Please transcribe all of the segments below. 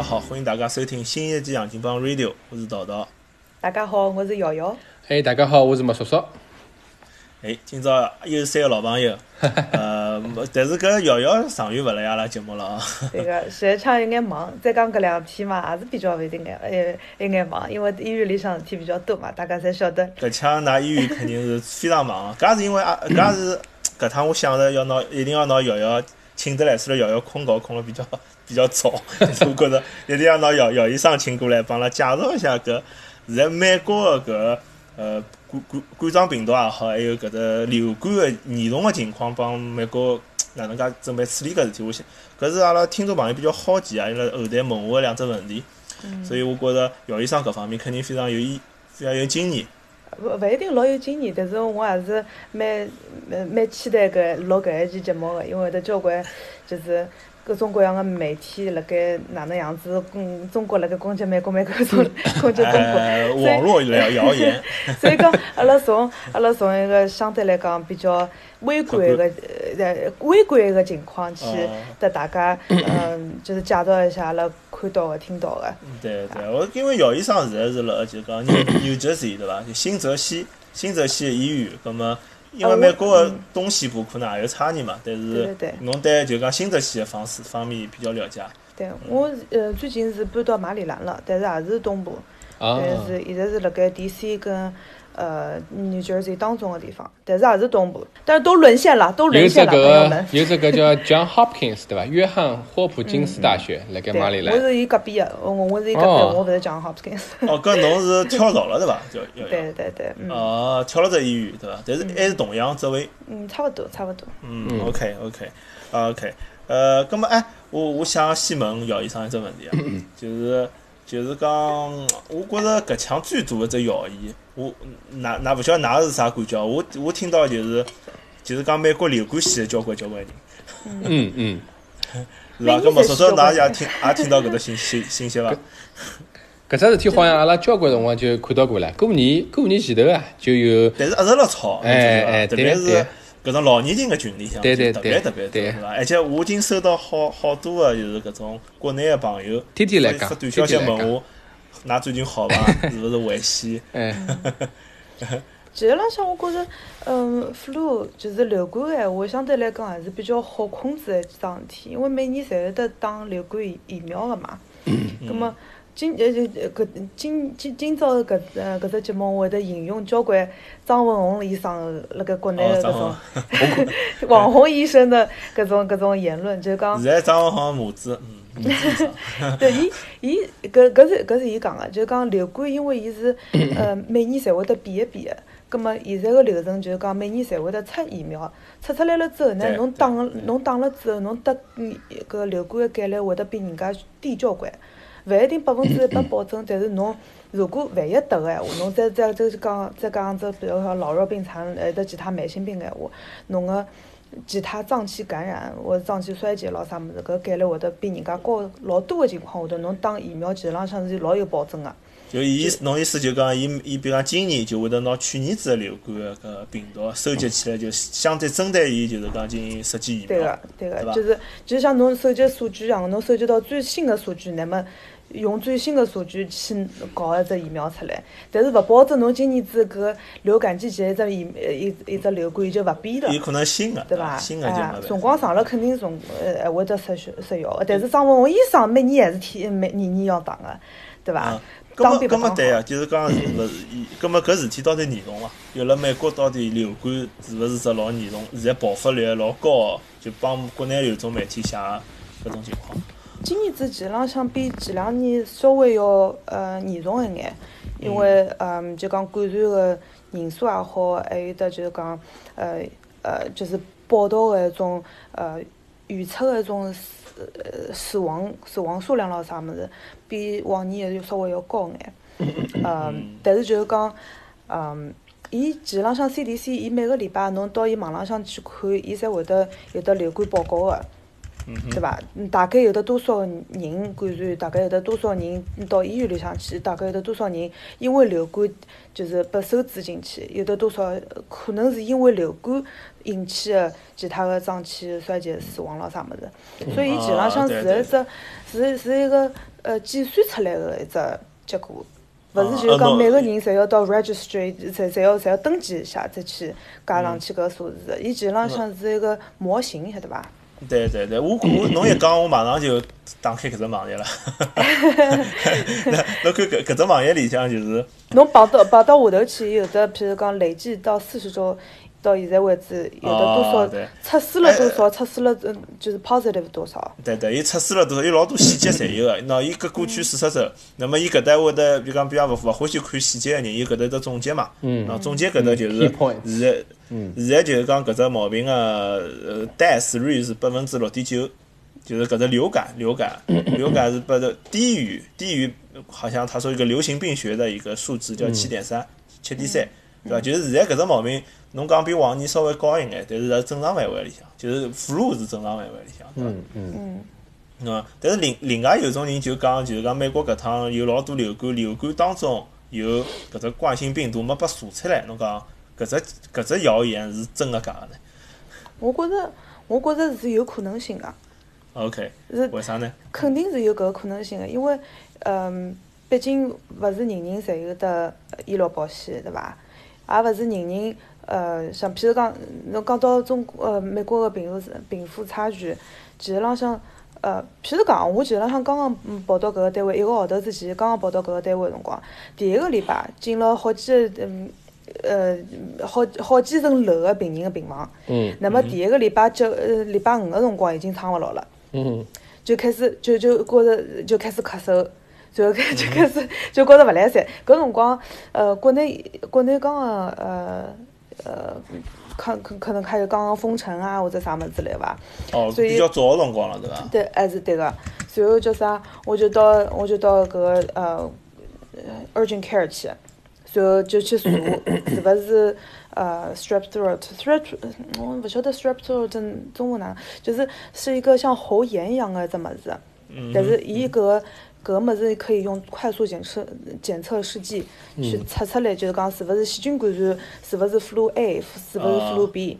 家好，欢迎大家收听新一期《杨金帮 Radio》，我是桃桃。大家好，我是瑶瑶。哎，大家好，我是麦叔叔。哎，今朝又是三个老朋友，呃，但是搿瑶瑶上月勿来阿拉节目了啊。对个，前腔有眼忙，再讲搿两天嘛，也是比较有点眼，呃，有眼忙，因为医院里向事体比较多嘛，大家侪晓得。搿腔㑚医院肯定是非常忙，搿是因为啊，搿是搿趟我想着要拿，一定要拿瑶瑶请得来，虽然瑶瑶困觉困了比较 比较早，我觉着一定要拿姚姚医生请过来，帮阿拉介绍一下搿现在美国个搿呃冠冠冠状病毒也好，还有搿只流感个严重个情况，帮美国哪能介准备处理搿事体。我想搿是阿拉听众朋友比较好奇啊，伊拉后台问我个两只问题，所以我觉着姚医生搿方面肯定非常有意，非常有经验。勿勿一定老有经验，但是我还是蛮蛮蛮期待搿录搿一期节目个，因为有得交关就是。各种各样的媒体辣盖哪能样子？嗯，中国辣盖攻击美国，美国从攻击中国，网络谣谣言。所以讲，阿拉从阿拉从一个相对来讲比较微观个呃微观一个情况去，得大家嗯，就是介绍一下阿拉看到个、听到个。对对，我因为姚医生现在是辣就讲纽纽泽西对伐？就新泽西新泽西医院，葛么？因为美国个东西部可能也有差异嘛，但是侬对就讲新泽西个方式方面比较了解。对，我呃最近是搬到马里兰了，但是也是东部，但是现在是辣盖 DC 跟。呃，New Jersey 当中的地方，但是也是东部，但是都沦陷了，都沦陷了，有这个。有这个叫 John Hopkins 对吧？约翰霍普金斯大学，辣盖马里兰。我是伊隔壁的，我我是伊隔壁，我不是 John Hopkins。哦，搿侬是跳槽了对伐？就对对对。哦，跳了只医院对伐？但是还是同样职位。嗯，差不多，差不多。嗯，OK OK，OK，呃，葛么哎，我我想先问姚医生一只问题啊，就是。就是讲，我觉着搿腔最大的只谣言，我哪哪勿晓得㑚是啥感觉？我我听到就是，就是讲美国流感死了交关交关人。嗯嗯。是伐？搿么说说㑚也听也听到搿个信息信息伐？搿只事体好像阿拉交关辰光就看到过了，过年过年前头啊就有。但是一直辣吵，哎哎，特别是。搿种老年人个群里向，对对特别特别多，是伐？而且我已经收到好好多个，就是搿种国内个朋友，天天来讲，发短消息问我，㑚最近好伐？是勿是危险？其实浪向我觉着，嗯，flu 就是流感个闲话，相对来讲还是比较好控制一桩事体，因为每年侪有得打流感疫苗个嘛。嗯。葛末。今呃呃搿今今今朝搿呃搿只节目，我会得引用交关张文宏医生辣盖国内的搿种 网红医生的搿种搿种言论，就讲。现在张文宏母子，嗯。对，伊伊搿搿是搿是伊讲个，就讲流感，因为伊是呃每年侪会得变一变个，葛末现在个流程就是讲每年侪会得出疫苗，出出来了之后呢，侬打侬打了之后，侬得搿流感个概率会得比人家低交关。勿一定百分之一百保证，但是侬如果万一得个闲话，侬再再再讲再讲只，比如说老弱病残，呃，得其他慢性病个闲话，侬个其他脏器感染或者脏器衰竭咾啥物事，搿概率会得比人家高老多个情况下头，侬打疫苗其实浪向是老有保证个。就伊侬意思就讲，伊伊比如讲今年就会得拿去年子个流感个搿病毒收集起来，就相对针对伊就是讲进行设计疫苗。对个，对个，就是就像侬收集数据一样，侬收集到最新个数据，那么。用最新的数据去搞一只疫苗出来，但是勿保证侬今年子搿流感季节一只疫一一只流感就勿变了。有可能新的，对伐？新的就辰光长了肯定从呃会得失效失效个。但是张文宏医生每年还是天每年年要打个，对伐？当兵么对啊，就是讲是勿是？搿么搿事体到底严重伐？有了美国到底流感是勿是只老严重？现在爆发率老高，就帮国内有种媒体写搿种情况。今年子其实浪向比前两年稍微要呃严重一眼，因为嗯就讲感染个人数也好，还有得就是讲呃呃就是报道个一种呃预测个一种死呃死亡死亡数量咾啥物事，比往年要稍微要高眼。嗯，但是就是讲嗯，伊其实浪向 CDC，伊每个礼拜侬到伊网浪向去看，伊才会得有得流感报告个。对伐？嗯大概有得多少人感染？大概有得多少人到医院里向去？大概有得多少人因为流感就是被收治进去？有得多少呃可能是因为流感引起的其他的脏器衰竭死亡了啥物事？所以伊其实浪向是一只是是一个呃计算出来的一只结果。勿是就是讲每个人侪要到 registry，侪侪要侪要登记一下再去加上去搿个数字的。伊其实浪向是一个模型，晓得伐？对对对，我我侬一讲，我马上就打开搿只网页了。那侬看搿搿只网页里向就是，侬跑到跑到下头去，有的譬如讲累计到四十周，到现在为止有的多少测试了多少，测试了嗯就是 positive 多少。对对，伊测试了多少，有老多细节侪有个。喏，伊搿过去四十周，那么伊搿搭会得，比如讲，比方勿勿欢喜看细节个人，伊搿搭有得总结嘛。嗯喏，总结搿搭就是 Key points 现在现在就是讲搿只毛病个呃 death rate 是百分之六点九，就是搿只流感流感 流感是百分低于低于，好像他说一个流行病学的一个数值叫七点三七点三，对伐？就是现在搿只毛病，侬讲比往年稍微高一眼，但是在正常范围里向，就是 flu 是正常范围里向，对伐？嗯嗯，嗯？但是另另外有种人就讲，就是讲美国搿趟有老多流感，流感当中有搿只冠心病毒没被查出来，侬讲搿只搿只谣言是真个假个呢我觉着我觉着是有可能性个，？OK，是为啥呢？肯定是有搿个可能性个，因为嗯，毕竟勿是人人侪有得医疗保险，对伐？也勿是人人呃，像譬如讲，侬讲到中国呃美国个贫富贫富差距，其实浪向呃，譬如讲，我其实浪向刚刚嗯跑到搿个单位一个号头之前，刚刚跑到搿个单位个辰光，第一个礼拜进了好几个嗯呃好好几层楼个病人个病房，嗯那么第一个礼拜九呃礼拜五个辰光已经撑勿牢了。嗯就开始就就觉着就开始咳嗽，然后开就开始就觉着勿来三。搿辰光，呃，国内国内刚刚呃呃，可可可能开始刚刚封城啊或者啥物事之类伐？哦，所以比较早个辰光了，对伐？对，还是对个。随后叫啥？我就到我就到搿个呃呃 urgent care 去，随后就去查 是勿是呃 strep throat，strep 我勿晓得 strep throat 中中文哪，就是是一个像喉炎一样的只物事，嗯但是伊搿个。搿个物事可以用快速检测检测试剂去测出来，就是讲是勿是细菌感染，是勿是 flu A，是勿是 flu B。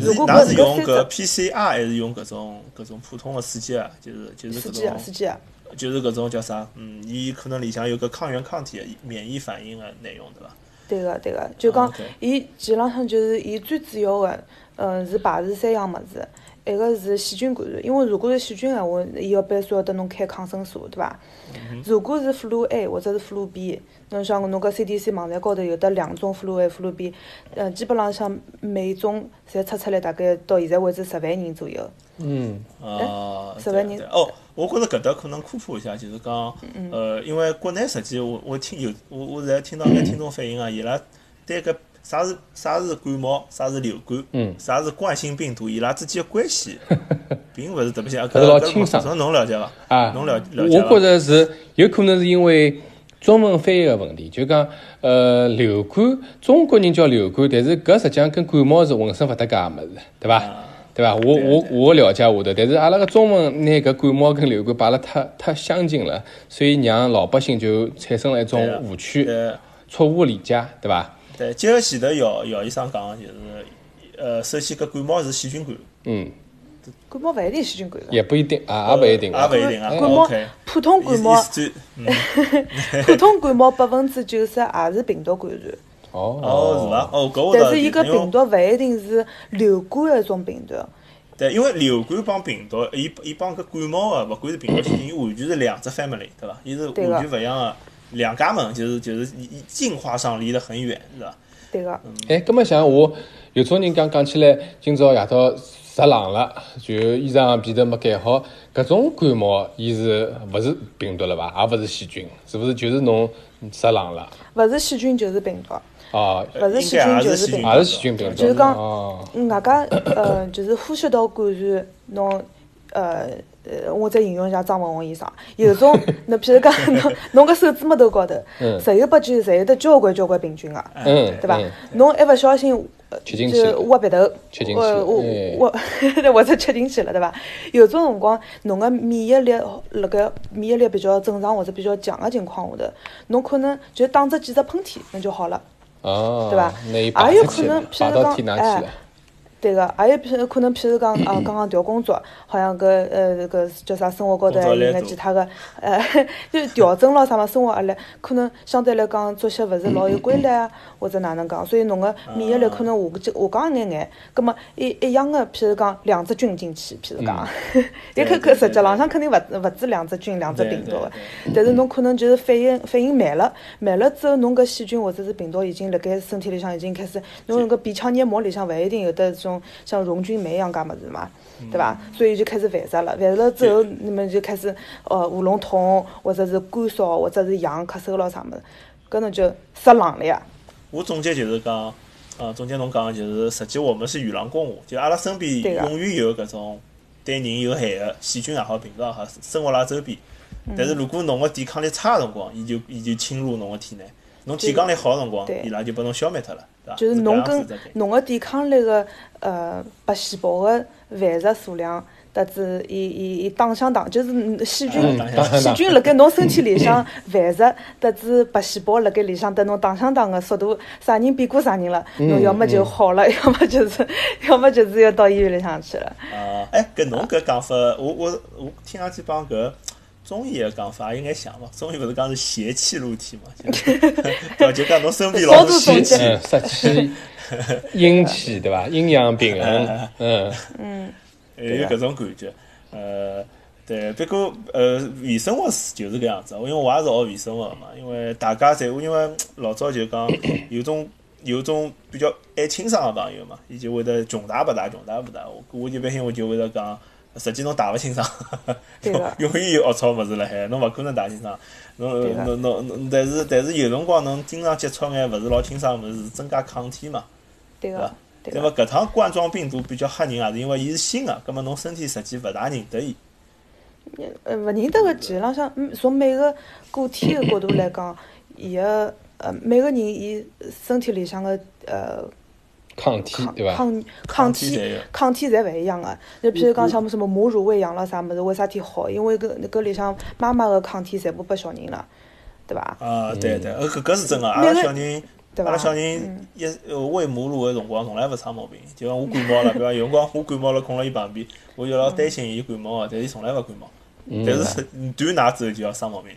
如果搿是用搿 PCR 还是用搿种搿种普通的试剂啊？就是就是搿只试剂啊，种试剂啊。就是搿种叫啥？嗯，伊可能里向有个抗原抗体的免疫反应的内容，对伐？对个对个，就讲伊基本上就是伊最主要的，嗯，是排除三样物事，一个是细菌感染，因为如果是细菌闲话，伊要必须要得侬开抗生素，对伐？如果是 flu A 或者是 flu B，侬像侬搿 CDC 网站高头有得两种 flu A、flu B，呃，基本浪向每种侪测出来大概到现在为止十万人左右。嗯。啊，对十万人。对哦，我觉着搿搭可能科普一下，就是讲，嗯。呃，因为国内实际我我听有我我现在听到眼 听众反映啊，伊拉对搿啥是啥是感冒，啥是流感，嗯啥是冠心病毒，伊拉之间的关系，并勿是特别像。搿是老清爽搿侬了解伐？啊，侬了解伐觉着是有可能是因为中文翻译个问题，就讲呃流感，中国人叫流感，但是搿实际上跟感冒是浑身勿搭界个物事，对伐？啊对伐？我对我我了解下头，但是阿拉个中文拿搿感冒跟流感摆了太太相近了，所以让老百姓就产生了一种误区、错误理解，对伐？对，结合前头姚姚医生讲的，就是呃，首先搿感冒是细菌感染，嗯，感冒勿一定细菌感染，也不一定啊，也勿一定啊。也勿一定啊。感冒普通感冒 普通感冒百分之九十也是病毒感染。哦哦是伐？哦搿我但是伊搿病毒勿一定是流感的一种病毒，对，因为流感帮病毒，伊伊帮搿感冒个，勿管是病毒细菌，伊完全是两只 family，对伐？伊是完全勿一样个两家门，就是就是进化上离得很远，是伐？对个。哎，葛么像我有种人讲讲起来，今朝夜到着冷了，就衣裳被头没盖好，搿种感冒，伊是勿是病毒了伐？也勿是细菌，是勿是就是侬着冷了？勿是细菌就是病毒，哦，勿是细菌就是病毒也是细菌。病毒。就是讲哦，外加呃，就是呼吸道感染，侬呃呃，我再引用一下张文宏医生，有种 那譬如讲侬侬个手指末头高头，嗯十有八九侪有得交关交关病菌个。嗯，对伐嗯？侬一勿小心就挖鼻头，我哎我或者吃进去了，对伐？有种辰光，侬个免疫力辣盖免疫力比较正常或者比较强个情况下头，侬可能就打只几只喷嚏，那就好了。哦，对吧也有可能譬如讲哎。对个，还有譬如可能，譬如讲啊，刚刚调工作，好像搿呃搿叫啥生活高头还有眼其他个呃，就调整了啥嘛，生活压力可能相对来讲作息勿是老有规律啊，或者哪能讲，所以侬个免疫力可能下下降一眼眼。葛末一一样个，譬如讲两只菌进去，譬如讲，也可可实际浪向肯定勿勿止两只菌、两只病毒个，但是侬可能就是反应反应慢了，慢了之后，侬搿细菌或者是病毒已经辣盖身体里向已经开始，侬搿鼻腔黏膜里向勿一定有得种像溶菌酶一样介物事嘛，对伐？所以就开始繁殖了，繁殖了之后，那么就开始呃喉咙痛，或者是干烧，或者是痒、咳嗽咯啥么子，搿侬就失冷了呀。我总结就是讲，呃，总结侬讲的就是，实际我们是与狼共舞，就阿拉身边永远有搿种对人有害的细菌也好、病毒也好，生活辣周边。但是如果侬个抵抗力差个辰光，伊就伊就侵入侬个体内；侬抵抗力好个辰光，伊拉就把侬消灭脱了？就是侬跟侬个抵抗力个呃白细胞个繁殖数量，得知伊伊伊打相打，就是嗯细菌细菌辣盖侬身体里向 繁殖，得知白细胞辣盖里向等侬打相打个速度，啥人比过啥人了，侬要么就好了，要么就是要么就是要到医院里向去了。啊，哎，搿侬搿讲法，我我我听上去帮搿中医也讲法也应该像嘛。中医勿是讲是邪气入体嘛，就是对伐？就讲侬身边老多邪气杀气、阴气，对伐？阴阳平衡，嗯，呃有搿种感觉。呃，对，不过呃，微生物是就是搿样子，因为我也是学微生物个嘛。因为大家侪因为老早就讲 有种有种比较爱清爽个朋友嘛，伊就会得穷大不大，穷大不大。我我一般性我就会得讲。实际侬打勿清爽，永远有龌龊物事辣海，侬勿可能打清爽。侬侬侬侬，但是但是有辰光侬经常接触眼勿是老清爽个物事，增加抗体嘛。对伐，对个。那么搿趟冠状病毒比较吓人，也是因为伊是新个，葛末侬身体实际勿大认得伊。呃，勿认得个，其实浪向，嗯从每个个体个角度来讲，伊个呃每个人伊身体里向个呃抗体抗对伐？抗抗体抗体侪勿一样个。就譬如讲像什么母乳喂养了啥物事，为啥体好？因为搿搿里向妈妈个抗体全部拨小人了，对伐？啊，对对，呃，搿搿是真个。阿拉小人，对伐阿拉小人一呃喂母乳个辰光，从来勿生毛病。就讲我感冒了，对伐有辰光我感冒了，困辣伊旁边，我就老担心伊感冒个，但是伊从来勿感冒。但是断奶之后就要生毛病。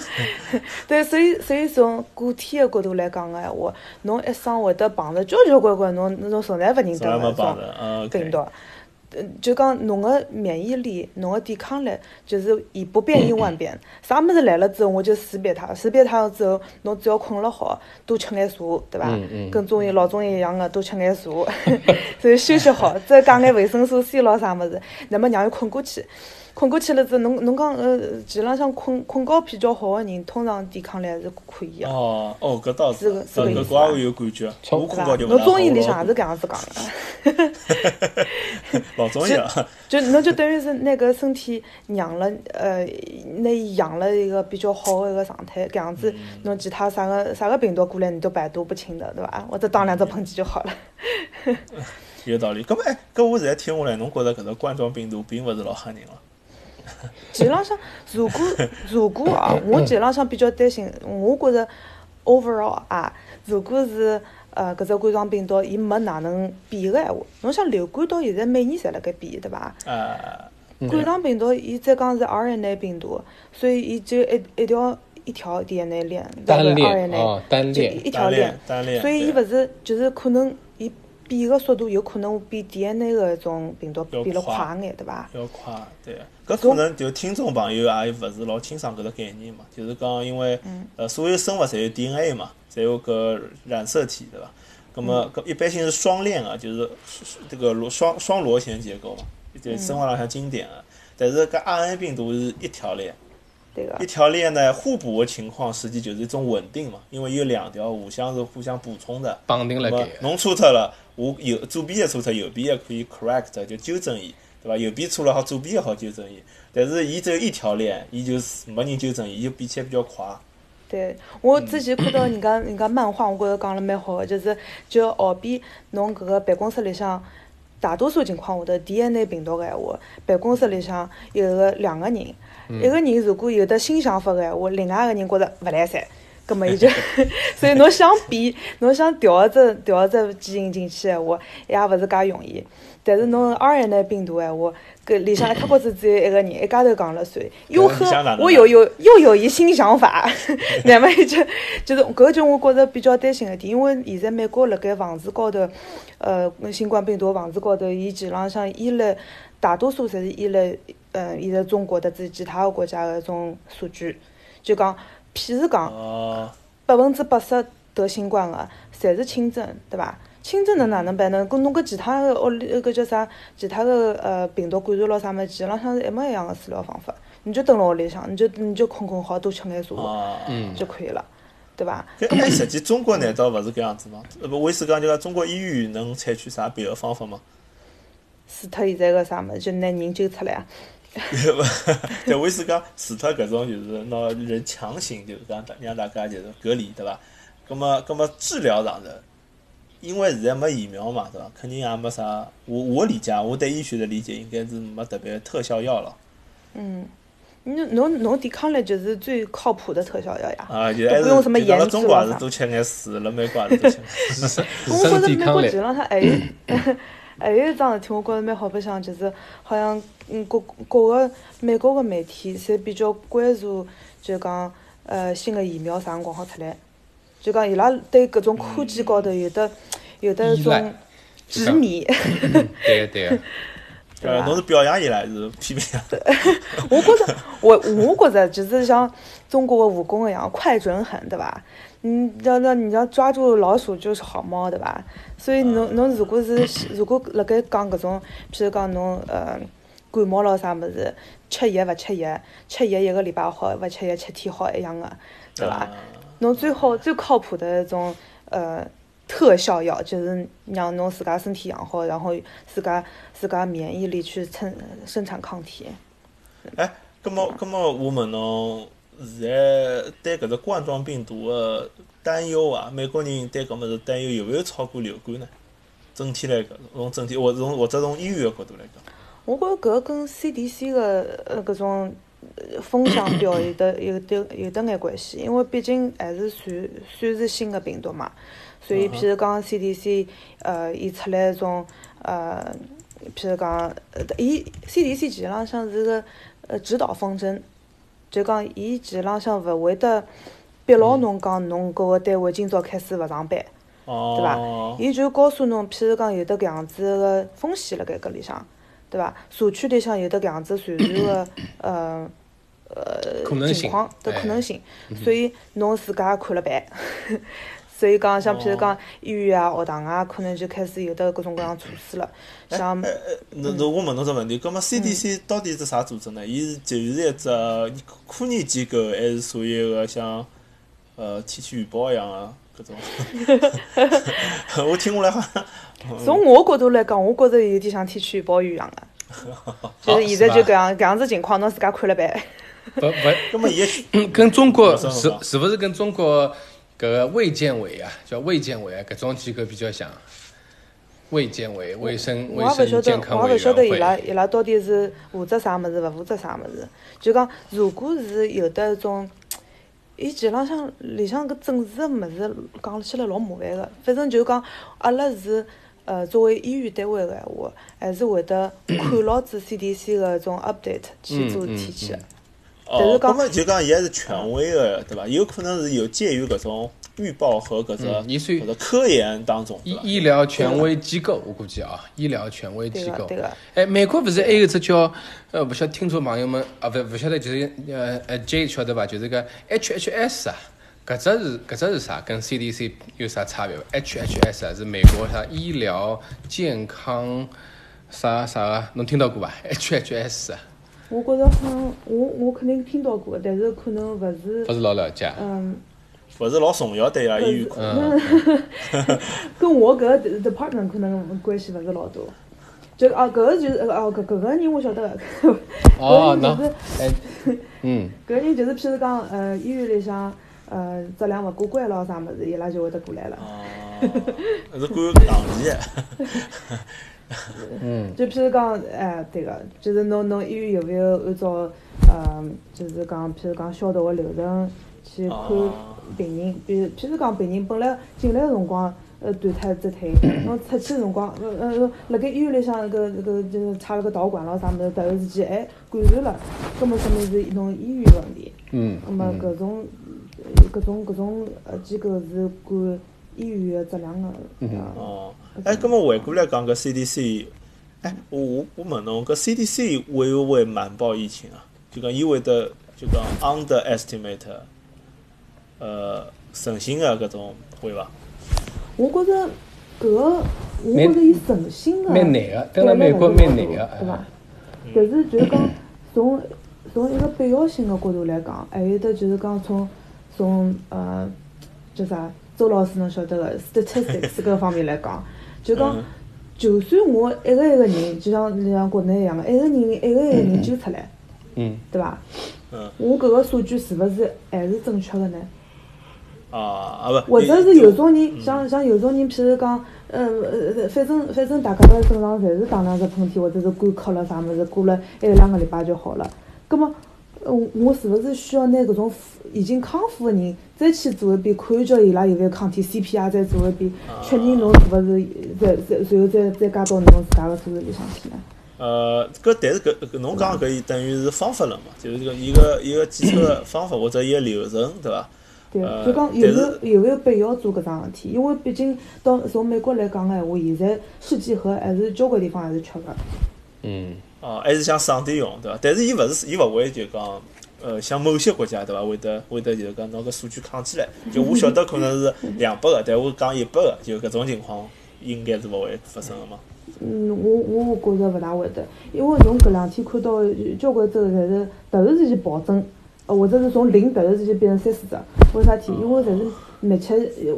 对，所以所以从个体的角度来讲个闲话，侬一生会得碰着交交关关侬侬从来勿认得个种病毒。呃，就讲侬个免疫力、侬个抵抗力，就是以不变应万变。啥物事来了之后，我就识别它，识别它了之后，侬只要困了好，多吃眼茶，对伐？嗯嗯跟中医老中医一样个，多吃眼茶，所以休息好，再加眼维生素 C 咯啥物事，那么让伊困过去。困过去了之后，侬侬讲呃，基本浪向困困觉比较好个人，通常抵抗力还是可以个。哦哦，搿倒是个是个搿意思搿我也有感觉。从我？困觉就侬中医里好向也是搿样子讲个。老中医啊，就侬就等于是拿搿身体养了，呃，拿伊养了一个比较好的一个状态，搿样子嗯侬其他啥个啥个病毒过来，你都百毒不侵的，对伐？或者打两只喷嚏就好了。有道理。搿么哎，搿我现在听下来，侬觉着搿个冠状病毒并勿是老吓人了？基本浪向，如果如果啊，我基本浪向比较担心，我觉着 overall 啊，如果是呃搿只冠状病毒伊没哪能变个闲话，侬想流感到现在每年侪辣盖变，对伐？啊，冠状病毒伊再讲是 RNA 病毒，所以伊就一一条一条 DNA 链，单链 RNA 哦单就链一条单链链，单链，所以伊勿是就是可能伊变个速度有可能比 DNA 个一种病毒要变了快快眼，对伐？要快，对。搿可能就听众朋友也勿是老清爽搿个概念嘛，就是讲因为嗯呃所有生物侪有 DNA 嘛，侪有搿染色体对伐？葛么搿一般性是双链啊，就是这个螺双双螺旋结构嘛，就生活浪向经典个。但是搿 RNA 病毒是一条链，对个一，条链呢互补的情况，实际就是一种稳定嘛，因为有两条互相是互相补充的。绑定了盖那么，侬错脱了，我右左边也错脱，右边也可以 correct 就纠正伊，对伐？右边错了好，左边也好纠正伊。但是伊只有一条链，伊就是没人纠正伊，伊就变起来比较快。对，我之前看到人家人家漫画，我觉着讲了蛮好个，就是就好比侬搿个办公室里向，大多数情况下头 DNA 病毒个闲话，办公室里向有个两个人，一个人如果有的新想法个闲话，另外一个人觉着勿来三，葛末伊就，所以侬想变，侬想调一只调一只基因进去闲话，也勿是介容易。但是侬 RNA 病毒闲话，搿里向一塌骨子只有一个人，一家头讲了算。哟呵我有有又有一新想法，那么就就是搿就我觉着比较担心一点，因为现在美国辣盖房子高头，呃，新冠病毒房子高头，伊基本浪向依赖大多数侪是依赖，呃，现在中国的自其他个国家个种数据，就讲，譬如讲。哦，百分之八十得新冠个，侪是轻症，对伐？轻症能哪能办呢？搿侬搿其他个屋里搿叫啥？其他个呃病毒感染咯啥物事，基本浪向是一模一样个治疗方法。你就蹲辣屋里向，你就你就困困好，多吃眼茶哦，嗯就可以了，对伐？搿哎，实际中国难道勿是搿样子吗？呃不，我意思讲就讲中国医院能采取啥别个方法吗？除脱现在个啥物事，就拿人揪出来啊！对，我意思讲，除脱搿种就是拿人强行就是讲让大家就是隔离，对伐？葛么葛么治疗上头，因为现在没疫苗嘛，对伐？肯定也没啥。我我理解，我对医学的理解应该是没特别特效药了嗯，侬侬侬抵抗力就是最靠谱的特效药呀。啊，就还是不用什么就讲辣研制中国还是多吃眼水，辣美国还是多吃。我觉着美国体抗力基本上还有还有一桩事体，我觉着蛮好白相，就是好像嗯各各个美国个媒体侪比较关注，就讲呃新个疫苗啥辰光好出来，就讲伊拉对搿种科技高头有的有的一种执迷。对个对个，呃，对吧侬是表扬伊拉还是批评伊拉？我觉着，我我觉着就是像中国个武功一样，快准狠，对吧？嗯，要那你要抓住老鼠就是好猫，对吧？所以侬侬如果是如果辣盖讲搿种，譬如讲侬呃感冒咯啥物事，吃药勿吃药，吃药一个礼拜好，勿吃药七天好一样个，对吧？啊侬最好最靠谱的一种呃特效药，就是让侬自家身体养好，然后自家自家免疫力去生生产抗体。哎，葛么葛么，我问侬，现在对搿只冠状病毒个担忧啊，美国人对搿物事担忧有没有超过流感呢？整体来讲，从整体或从或者从医院个角度来讲，我觉着搿跟 CDC 个呃搿种风向标有得有得有得眼关系，因为毕竟还是算算是新个病毒嘛，所以譬如讲 CDC 呃伊出来一种呃譬如讲呃伊 CDC 基本浪向是个呃指导方针，就讲伊其实浪向勿会得逼牢侬讲侬搿个单位今朝开始勿上班。哦，对伐？伊就告诉侬，譬如讲有得搿样子个风险辣盖搿里向，对伐？社区里向有得搿样子传染个呃呃情况的哎可能性，所以侬自家看了办。所以讲，像譬如讲医院啊、学堂啊，可能就开始有得各种各样措施了。像那那我问侬只问题，葛么 CDC 到底是啥组织呢？伊是就是一只科研机构，还是属于一个像呃天气预报一样的搿种？我听下来好像从我角度来讲，我觉着有点像天气预报员一样的，就是现在就搿样搿样子情况，侬自家看了办。不不，葛么伊嗯跟中国是是不是跟中国搿个卫健委啊，叫卫健委啊，搿种机构比较像？卫健委、卫生卫我也勿晓得生健，康我也委勿晓得伊拉。伊拉到底是负责啥物事，勿负责啥物事。就讲，如果是有得一种，伊前浪向里向搿政治个物事讲起来老麻烦个。反正就讲，阿拉是呃作为医院单位个闲话，还是会得看牢子 CDC 个一种 update 去做嗯嗯事体去的。但哦是，讲葛么就讲伊还是权威的，对伐？有可能是有介于搿种预报和搿只嗯伊算搿只科研当中，医医疗权威机构，我估计啊，医疗权威机构对个。哎，美国勿是还有一只叫呃，勿晓得听众朋友们啊，勿勿晓得就是呃呃 J 晓得伐？就是个 HHS 啊，搿只是搿只是啥？跟 CDC 有啥差别伐？HHS 啊是美国啥医疗健康啥啥啊？侬听到过伐？HHS 啊，我觉着好像我我肯定听到过，但是可能勿是勿是老了解。嗯。勿是老重要对啊，医院嗯，跟我搿个 department 可能关系勿是老大。就啊，搿个就是呃哦，搿搿个人我晓得哦，那个人就是哎，嗯，搿个人就是譬如讲呃医院里向呃质量勿过关咯啥物事，伊拉就会得过来了。哦，是管行钿的。嗯，就譬如讲，哎，对个，就是侬侬医院有没有按照，呃，就是讲，譬如讲消毒个流程去看哦病人，比如譬如讲病人本来进来个辰光，呃，断脱一只腿，侬出去个辰光，呃呃，辣盖医院里向搿搿就是插了个导管咯啥物事，突然之间哎感染了，搿么说明是侬医院问题。嗯搿么搿种呃搿种搿种呃机构是管医院个质量个。嗯呃哦，哎，咁么回过来讲搿 CDC，哎，我我我问侬，搿 CDC 会勿会瞒报疫情啊？就讲伊会得就讲 underestimate，呃，诚信个搿种会伐？我觉着搿个，我觉着伊诚信个，蛮难个蹲辣美国蛮难个对伐？但是就是讲从从一个必要性个角度来讲，还有得就是讲从从呃叫啥，周老师侬晓得个 statistics 搿方面来讲，就讲嗯就算我一个一个人，就像就像国内一样个，一个人一个一个人揪出来，嗯对伐？嗯我搿个数据是勿是还是正确个呢？啊啊勿，或者是有种人，像像有种人，譬如讲，呃呃，反正反正大家个身上侪是打两只喷嚏，或者是干咳了啥物事，过了一两个礼拜就好了。葛么，呃，我是勿是需要拿搿种已经康复的人再去做一遍，看叫伊拉有没有抗体，CPR 再做一遍，确认侬是勿是再再然后再再加到侬自家个数字里向去呢？呃，搿但是搿搿侬讲搿伊等于是方法论嘛，就是这个一个一个检测个方法或者一个流程，对伐？对，呃就讲有没有没有必要做搿桩事体？因为毕竟到从美国来讲个闲话，现在试剂盒还是交关地方还是缺个。嗯哦，还是想省点用，对伐？但是伊勿是伊勿会就讲，呃，像某些国家对伐，会得会得就是讲拿搿数据扛起来。就我晓得可能是两百个，但我讲一百个，就搿种情况应该是勿会发生个嘛。嗯，我我觉着勿大会得，因为侬搿两天看到交关州侪是突然之间暴增，呃，或者是从零突然之间变成三四只，为啥体？因为侪是密切，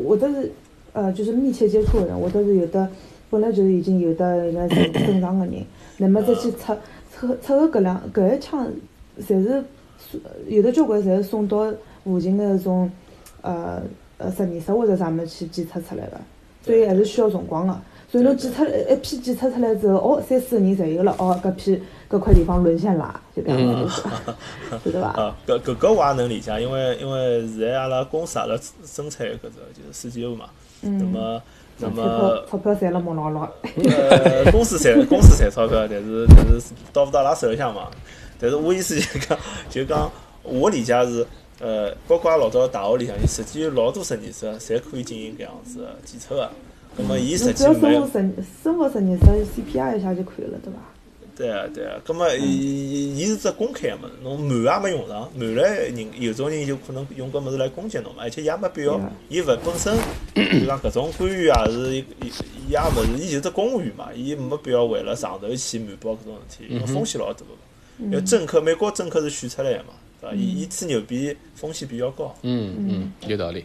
或者是呃就是密切接触的人，或者是有的本来就是已经有的那症症状个人，那么再去测测测个搿两搿一枪，侪是送有的交关侪是送到附近的搿种呃呃实验室或者啥物事去检测出来个，所以还是需要辰光个。所以侬检测一批检测出来之后，哦，三四个人侪有了，哦，搿批搿块地方沦陷啦，就搿样子晓得伐？啊，搿搿搿我也能理解，因为因为现在阿拉公司阿拉生产搿只就是四 G O 嘛，那么那么钞票赚了没老老，呃，公司赚 公司赚钞票，但是但是到勿到阿拉手里向嘛。但是我意思就讲，就讲我理解是，呃，包括阿拉老早大学里向，伊实际有老多实验室侪可以进行搿样子的检测的。那么伊实侬只要际没有生物实生物实验室 CPR 一下就可以了，对伐？对啊，对啊，葛么伊伊伊是只公开个物事，侬瞒也没用上，瞒了人有种人就可能用搿物事来攻击侬嘛，而且也没必要。伊勿本身就讲搿种官员也是伊伊伊也勿是，伊就是只公务员嘛，伊没必要为了上头去瞒报搿种事体，因为风险老大个。因为政客美国政客是选出来个嘛，对伐？伊伊吹牛逼风险比较高。嗯嗯，有道理。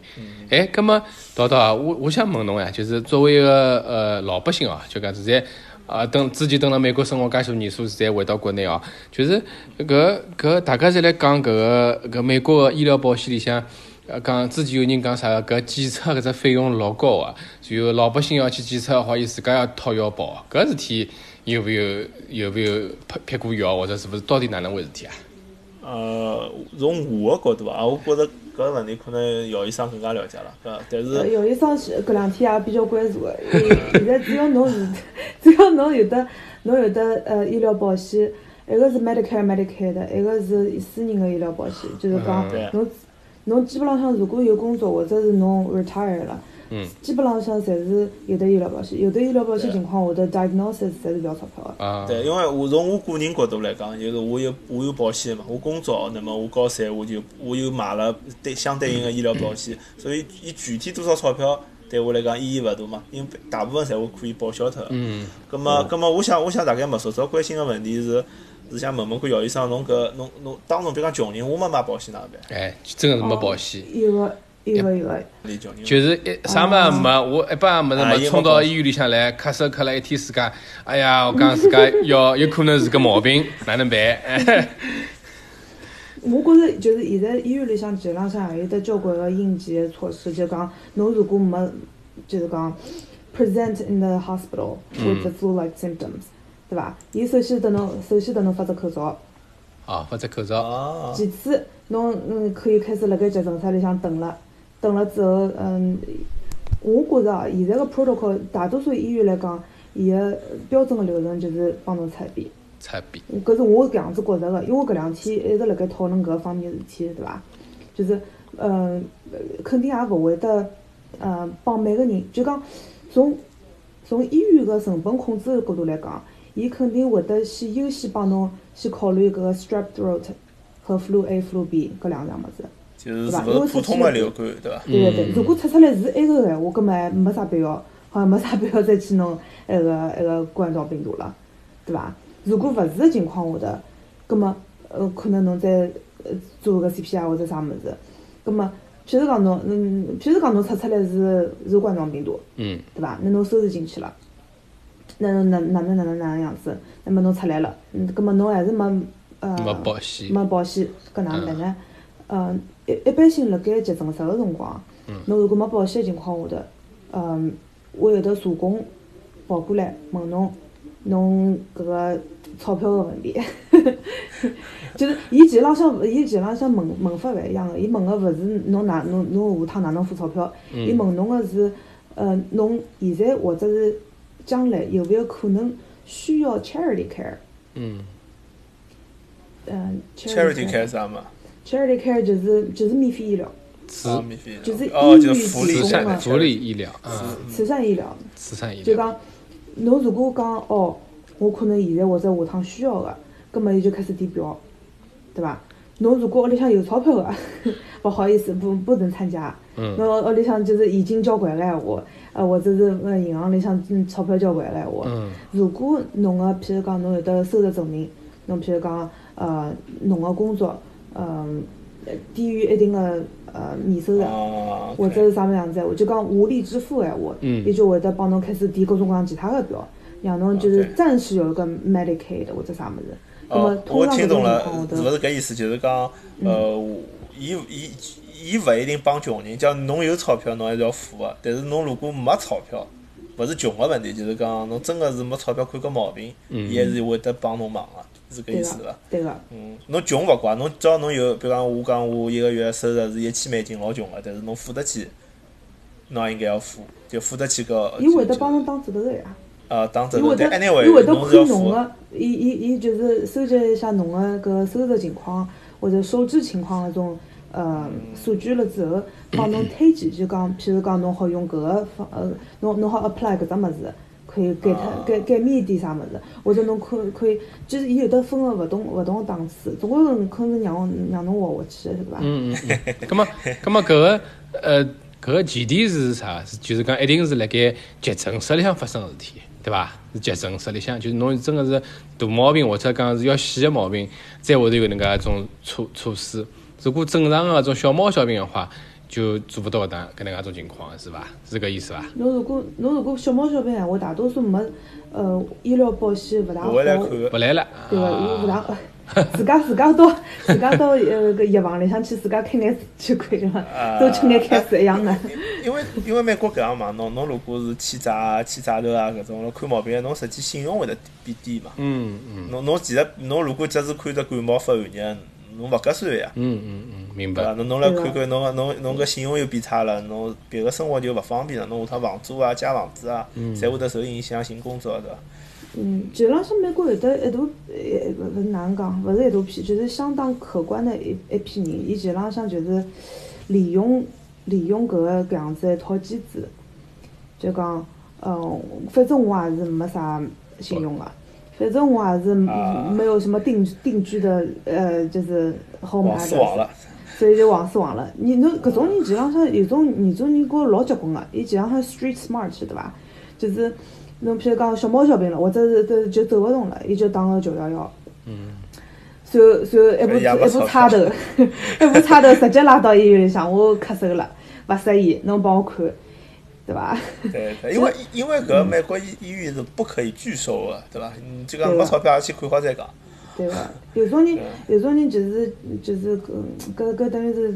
哎，葛么叨叨啊，我我想问侬呀，就是作为一个呃老百姓啊，就讲现在啊，等之前等了美国生活介许多年数，才回到国内啊，就是搿搿大家侪来讲搿个搿美国个医疗保险里向。呃，讲之前有人讲啥个，搿检测搿只费用老高啊，然后老百姓要去检测的话，伊自家要掏腰包，搿事体有没有有没有撇撇过腰，或者是不是到底哪能回事体啊？呃，从我个角度啊，我觉着搿个问题可能姚医生更加了解了，对伐？但呃，是姚医生是搿两天也比较关注个，现在只要侬是，只要侬有的侬有的呃医疗保险，一个是 Medicare Medicare 的，一个是私人个医疗保险，就是讲对侬侬基本浪向如果有工作或者是侬 retire 了，嗯基本浪向侪是有的医疗保险，有的医疗保险情况下头 diagnosis 侪是不要钞票个。啊，对，因为我从我个人角度来讲，就是我有我有保险嘛，我工作，那么我高三，我就我又买了对相对应的医疗保险，所以伊具体多少钞票对我来讲意义勿大嘛，因为大部分侪会可以报销脱。嗯，咁么，咁么，我想，我想大概没说，主要关心个问题是，是想问问看姚医生，侬搿侬侬当中比如讲穷人，我没买保险哪能办？哎，真个是没保险。有个有个一个。就是一啥么也没，我一般也没啊什么，冲到医院里向来，咳嗽咳了一天自家，哎呀，我讲自家要 有可能是个毛病，哪能办？我觉着就是现在医院里向基本上也有得交关个应急个措施，就讲侬如果没就是讲 present in the hospital with the flu-like symptoms，对伐？伊首先得侬首先得侬发只口罩，啊，发只口罩，啊，其次侬嗯可以开始辣盖急诊室里向等了，等了之后嗯，我觉着啊，现在个 protocol 大多数医院来讲，伊个标准个流程就是帮侬采鼻。采鼻，搿是我搿样子觉着个，因为我搿两天一直辣盖讨论搿方面事体，对伐？就是，嗯，肯定也勿会得，呃，帮每个人，就讲从从医院个成本控制个角度来讲，伊肯定会得先优先帮侬先考虑搿个 strep throat 和 flu A、flu B 搿两样物事。就是勿是普通的流感，对伐？对对对，如果测出来是埃个闲话，搿么还没啥必要，好像没啥必要再去弄埃个埃个冠状病毒了，对伐？如果勿是个情况下头，葛么呃可能侬再呃做个 CPR 或者啥物事，葛么譬如讲侬嗯，譬如讲侬测出来是是冠状病毒，嗯，对伐？那侬收拾进去了，那侬哪哪能哪能哪能样子？那么侬出来了，嗯，葛么侬还是没呃没保险，没保险，搿哪能办呢？呃，一一般性辣盖急诊室个辰光，侬如果没保险个情况下头，嗯，会有得社工跑过来问侬，侬搿个钞票个问题，就是伊其实浪向，伊其实浪向问问法勿一样个，伊问个勿是侬哪侬侬下趟哪能付钞票，伊问侬个是，呃，侬现在或者是将来有勿有可能需要 charity care？嗯，嗯 charity care 啥嘛？Charity care 就是就是免费医疗，慈就是哦，医院就是慈提供的善福利。医疗，嗯，慈善。医疗。慈善医疗，就讲，侬如果讲哦，我可能现在或者下趟需要个，葛么伊就开始填表，对伐？侬如果屋里向有钞票个，不好意思，不不能参加。嗯。侬屋里向就是现金交关个闲话，呃，或者是呃银行里向嗯钞票交关个闲话，嗯。如果侬个譬如讲侬有得收入证明，侬譬如讲呃侬个工作，嗯、呃，低于一定的呃年收入。啊，或者是啥么样子闲话，就讲无力支付个闲话，嗯伊就会得帮侬开始填各种各样其他个表，让侬就是暂时有一个 Medicaid 或者啥物事。那么哦，我听懂了是勿，是搿意思？就是讲，呃，伊伊伊勿一定帮穷人，叫侬有钞票侬还是要付个，但是侬如果没钞票，勿是穷个问题，就是讲侬真个是没钞票看个毛病，伊还是会得帮侬忙个，是搿对意思伐个？，对个，嗯，侬穷勿怪，侬只要侬有，比如讲我讲我一个月收入是一千美金，老穷个，但是侬付得起，侬也应该要付，就付得起搿。伊会得帮侬打折头个呀，啊，打折头，但伊会得。看侬个，伊伊伊就是收集一下侬个搿收入情况或者收支情况搿种呃数据了之后，帮侬推荐，就讲譬如讲侬好用搿个方呃，侬侬好 apply 搿只物事。可以减脱减减免一点啥物事，或者侬可可以，就是伊有得分个勿同勿同个档次，总归是可能让我让侬活下去的，是伐？嗯嗯嗯，咁么咁么搿个呃搿个前提是啥？是就是讲一定是辣盖急诊室里向发生个事体，对伐？是急诊室里向，就是侬真个是大毛病或者讲是要死个毛病，才会得有搿能介一种措措施。如果正常个搿种小毛小病个话，就做勿到搿能搿能介一种情况，是伐？是搿意思伐？侬如果侬如果小毛小病闲话，大多数没呃医疗保险勿大好，来看。勿来了，对伐，伊啊勿大，自家自家到自家到呃搿药房里向去自家开眼就可以了啊，都吃眼开水一样的。因为因为美国搿样嘛，侬侬如果是欠债啊、欠债头啊搿种看毛病，侬实际信用会得变低嘛。嗯嗯侬侬其实侬如果只是看着感冒发寒热，侬勿合算呀。嗯嗯嗯，明？白。侬侬来看看侬个侬侬个信用又变差了，侬别个生活就勿方便了，侬下趟房租啊、借房子啊，侪会得受影响，寻工作对伐？嗯，其实浪向美国有得一大，呃，勿是哪能讲，勿是一大批，就是相当可观的一一批人，伊其实浪向就是利用利用搿个搿样子一套机制，就讲，嗯，反正我也是没啥信用个，反正我也是啊没有什么定定居的，呃，就是网 address，了，所以就网死网了。你侬搿种人其实浪向有种有种人觉着老结棍个，伊其实浪向 street smart 对伐？就是侬譬如讲小猫小病了，或者是都就走勿动了，伊就打个九幺幺。嗯。然后然后一部一部钞插头，一部插头直接拉到医院里向，我咳嗽了，勿适宜，侬帮我看，对伐？对对，因为因为搿美国医医院是不可以拒收的，对伐？你就讲对个没钞票也去看好再讲。对个，有种人有种人就是就是搿搿搿等于是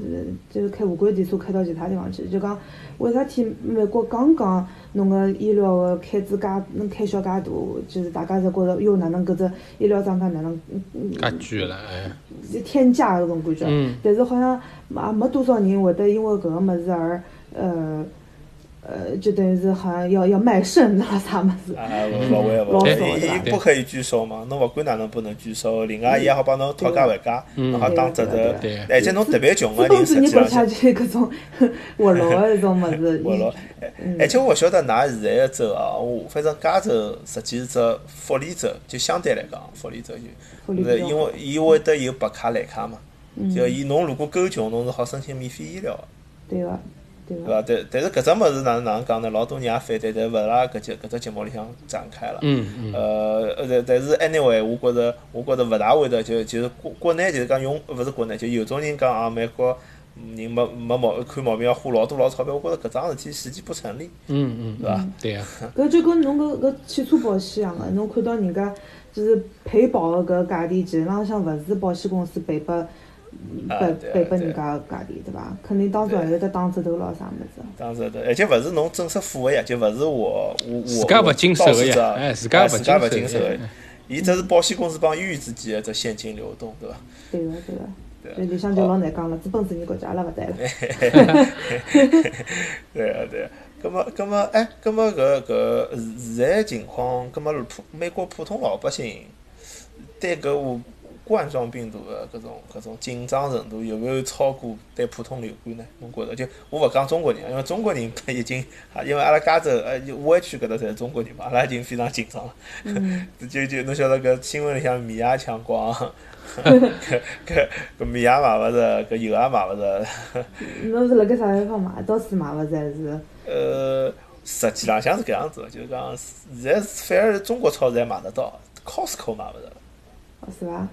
就是开无关检所开到其他地方去，就讲为啥体美国刚刚弄个医疗个开支介能开销介大，就是大家侪觉着哟哪能搿只医疗账单哪能介贵了哎，天价搿种感觉。嗯。但是好像也没多少人会得因为搿个物事而呃。呃，就等于是好像要要卖肾啊啥么子，啊，勿会勿会，伊不可以拒收嘛，侬勿管哪能不能拒收，另外伊也好帮侬讨价还价，侬好打折头，而且侬特别穷个人，实际上就搿种活路个一种物事，活路。而且我勿晓得㑚现在个州啊，我反正加州实际是只福利州，就相对来讲福利州就，因为伊会得有白卡蓝卡嘛，就伊侬如果够穷，侬是好申请免费医疗个。对个。对伐？但但是搿只物事哪能哪能讲呢？老多人也反对，但勿辣搿节搿只节目里向展开了。嗯嗯。呃，但但是 anyway，我觉着我觉着勿大会得，就就是国国内就是讲用，勿是国内，就有种人讲啊，美国人没没毛看毛病要花老多老钞票，我觉着搿桩事体实际不成立。嗯嗯。是伐？对呀。搿就跟侬搿搿汽车保险一样个，侬看到人家就是赔保个搿价钿，其实浪向勿是保险公司赔拨。赔赔拨人家价钿对伐？肯定当中还有得打折头咯啥物事。打折头，而且勿是侬正式付个呀，就勿是我我我我经手个呀，哎，自家勿经手个。伊只是保险公司帮医院之间个只现金流动，对伐？对个对个。对，里向就老难讲了，资本主义国家阿拉勿对了。对啊对啊，葛末葛末哎，葛末搿搿现在情况，葛末普美国普通老百姓对搿我。冠状病毒的搿种搿种紧张程度有没有超过对普通流感呢？侬觉着？就我勿讲中国人，因为中国人已经啊，因为阿拉加州呃武汉区搿搭侪是中国人嘛，阿拉已经非常紧张了。就就侬晓得搿新闻里向米娅抢光，搿搿搿米娅买勿着，搿油也买勿着。侬是辣盖啥地方买？到处买勿着还是？呃，实际浪向是搿样子，就是讲现在反而中国超市还买得到，Costco 买勿着。哦，是伐？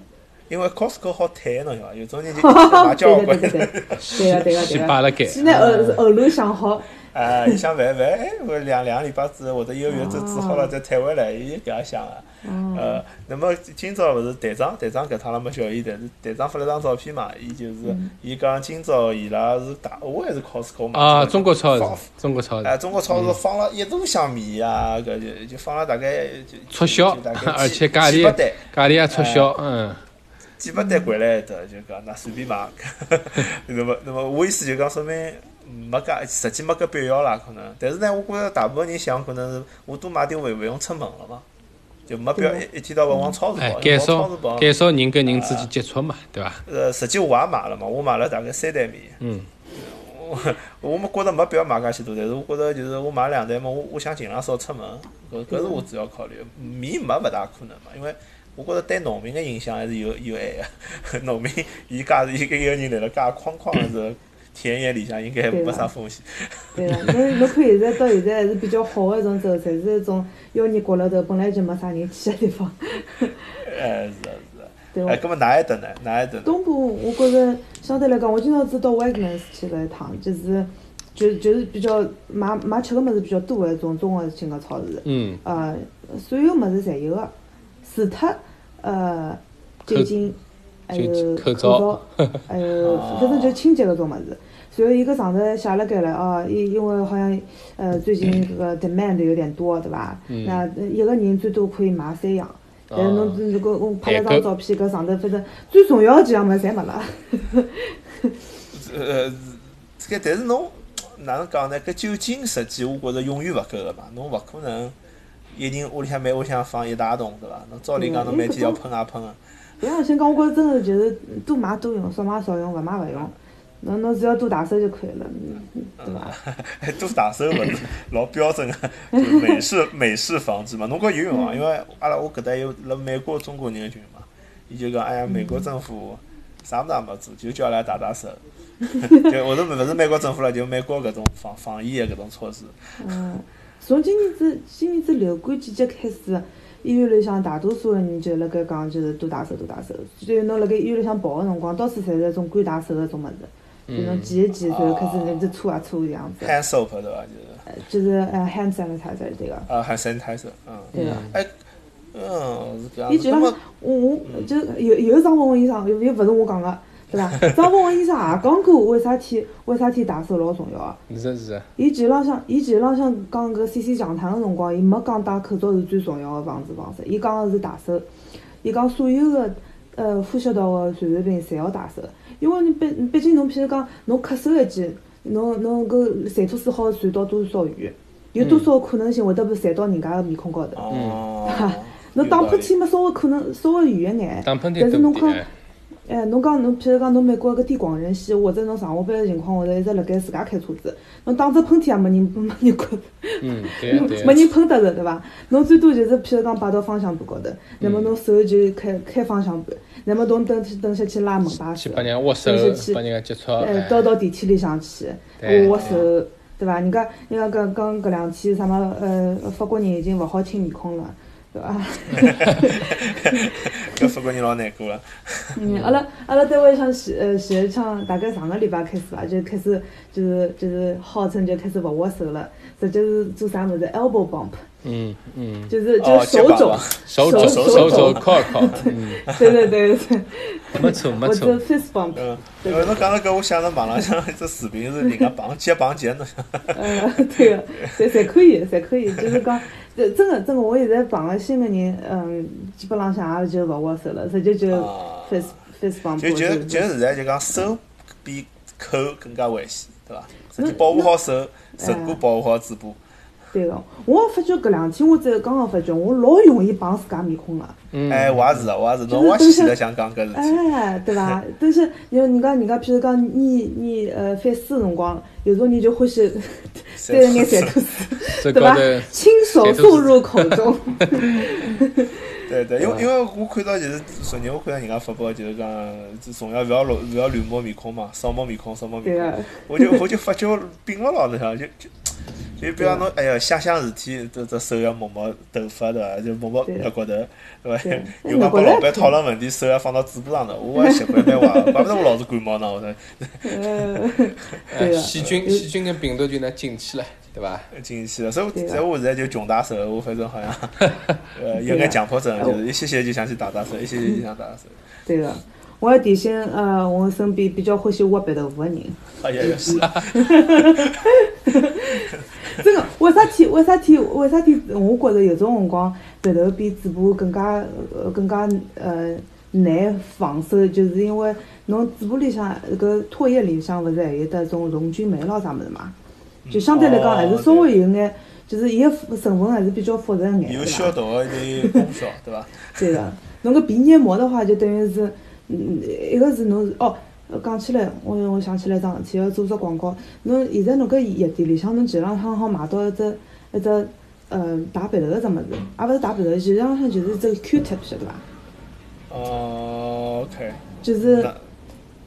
因为 Costco 好退侬晓得伐？有种人就买交关，对个对个对个对个，现在后后路想好。哎，伊想万万哎，我两两个礼拜之后或者一个月之治好了再退回来，伊搿样想个。呃，那么今朝勿是队长，队长搿趟拉没叫伊，但是队长发了张照片嘛，伊就是伊讲今朝伊拉是大我还是 Costco 嘛。啊，中国超市，中国超市。哎，中国超市放了一大箱米啊，搿就就放了大概促销，而且价钿价钿也促销，嗯。几百单回来的，就讲那随便买。那么，那么我意思就讲，说明没介，实际没搿必要啦，可能。但是呢，我觉着大部分人想，可能是我多买点回，勿用出门了嘛，就没必要一一天到晚往超市跑。减少减少人跟人之间接触嘛，对伐？呃，实际我也买了嘛，我买了大概三袋米。嗯。我我没觉着没必要买介许多，但是我觉着就是我买两袋嘛，我我想尽量少出门，搿搿是我主要考虑。米没勿大可能嘛，因为。我觉着对农民个影响还是有有害个。农民伊家是一个一个人辣辣介框框个是田野里向，应该没啥风险。对个，侬侬看现在到现在还是比较好个一种走，侪是一种妖孽角落头，本来就没啥人去个地方。哎，是啊是啊。对哎，搿么哪一搭呢？哪一搭？东部我觉着相对来讲，我今朝是到 Wegmans 去了一趟，就是就就是比较买买吃个物事比较多个一种综合性个超市。嗯。呃，所有物事侪有个。除脱呃酒精，还有口罩，还有反正就清洁搿种物事。随后伊搿上头写了盖了哦，因因为好像呃最近搿个 demand 有点多，对伐？那一个人最多可以买三样。但是侬如果我拍了张照片，搿上头反正最重要个几样物事侪没了。呃，这个但是侬哪能讲呢？搿酒精实际我觉着永远勿够个嘛，侬勿可能。一人屋里向每屋里向放一大桶，对伐？侬照理讲，侬每天要喷啊喷个。不要先讲，我觉着真个就是多买多用，少买少用，勿买勿用。侬侬只要多打手就可以了，对伐？多打手勿是老标准个就美式美式房子嘛？侬觉有用啊？因为阿拉我搿搭有辣美国中国人个群嘛，伊就讲，哎呀，美国政府啥物事也没做，就叫阿拉打打手。就我是勿是美国政府了，就美国搿种防防疫个搿种措施。嗯。从今年子今年子流感季节开始，医院里向大多数个人就辣盖讲，就是多洗手，多洗手。所以侬辣盖医院里向跑个辰光，到处侪是一种干洗手个种物事，就侬挤一挤，然后开始那只搓啊搓这样子。hand soap 对伐？就是。就是呃，hand sanitizer 这个。啊，hand sanitizer，嗯。对个。哎，呃，是搿样子。伊就像那么我我就有有一张问问医生，又又勿是我讲个，对伐？张文文医生也讲过为啥体 为啥体戴手老重要啊。是是是，伊前浪向，伊前浪向讲搿 C C 讲坛个辰光，伊没讲戴口罩是最重要个防治方式，伊讲个是戴手。伊讲所有个呃呼吸道个传染病侪要戴手，因为你毕毕竟侬譬如讲侬咳嗽一记，侬侬搿水吐水好传到多少远，有多少可能性会得被传到人家个面孔高头。哦，侬打喷嚏嘛，稍微可能稍微远一眼，打喷嚏但是侬讲对不对？哎，侬讲侬，譬如讲侬美国个地广人稀，或者侬上下班个情况，下头一直辣盖自家开车子，侬打只喷嚏也没人没人管，嗯，没。人喷得着，对伐？侬最多就是譬如讲摆到方向盘高头，那么侬手就开开方向盘，那么侬等等下去拉门把手，去帮人家握手等下去，帮人家接触，呃哎，到到电梯里向去握握手，对伐？人家人家讲讲搿两天啥么呃法国人已经勿好亲面孔了，对伐？搿法国人老难过了。嗯，阿拉阿拉单位像前呃前一枪大概上个礼拜开始伐，就开始就是就是号称就开始勿握手了，实际是做啥么子 elbow bump，嗯嗯，就是就哦是手肘手肘手手肘肘靠一靠，嗯，对对对对，没错没或者错，fist bump，嗯，侬讲到搿，我想着网浪向一只视频是人家绑肩绑肩，侬想，呃，对个，侪侪可以，侪可以，就是讲，这真个真个，我现在碰个新个人，嗯，基本浪向也就勿握手了，直接就啊。fist fist bump，就就就现在就讲手比口更加危险，对伐？实际保护好手，胜过保护好嘴巴。对个，我发觉搿两天我才刚刚发觉，我老容易碰自家面孔个。嗯，哎，我也是的，我也是，就是侬我现在想讲搿事体。哎，对伐？但是有人家人家，譬如讲你你呃反思辰光，有种人就欢喜 对着眼馋吐水，对伐？亲手送入口中。对对，因为因为我看到就是昨日我看到人家发布，就是讲就从小勿要乱勿要乱摸面孔嘛，少摸面孔，少摸面孔。我就我就发觉并勿牢侬想就就就比方侬哎呀想想事体，这这手要摸摸头发对伐？就摸摸对额骨头对伐对？有讲帮老板讨论问题，手要放到嘴巴上头，我习惯蛮坏，怪不得我老是感冒呢，我说。细菌、有细菌跟病毒就能进去了，对吧？进去了。所以所以我现在就穷打手，我反正好像呃有眼强迫症，就是一歇歇就想去打打手，一歇歇就想打打手。对个，我要提醒呃，我身边比较欢喜挖白豆腐个人。哎呀呀，是啊，真个，为啥体？为啥体？为啥体？我觉着有种辰光，鼻头比嘴巴更加呃更加呃难防守，就是因为侬嘴巴里向搿唾液里向勿是还有得种溶菌酶咯啥物事嘛？就相对来讲还是稍微有眼，就是伊个成分还是比较复杂眼，有？消毒的有功效，对伐？对个，侬搿鼻黏膜的话，就等于是，嗯，一个是侬是哦。呃讲起来，我我想起来一桩事体，要做只广告。侬现在侬搿药店里向，侬前两趟好买到一只一只呃打鼻头个只物事，也勿是打鼻头，前两趟就是一只 Q-tip，晓得伐？哦，OK，就是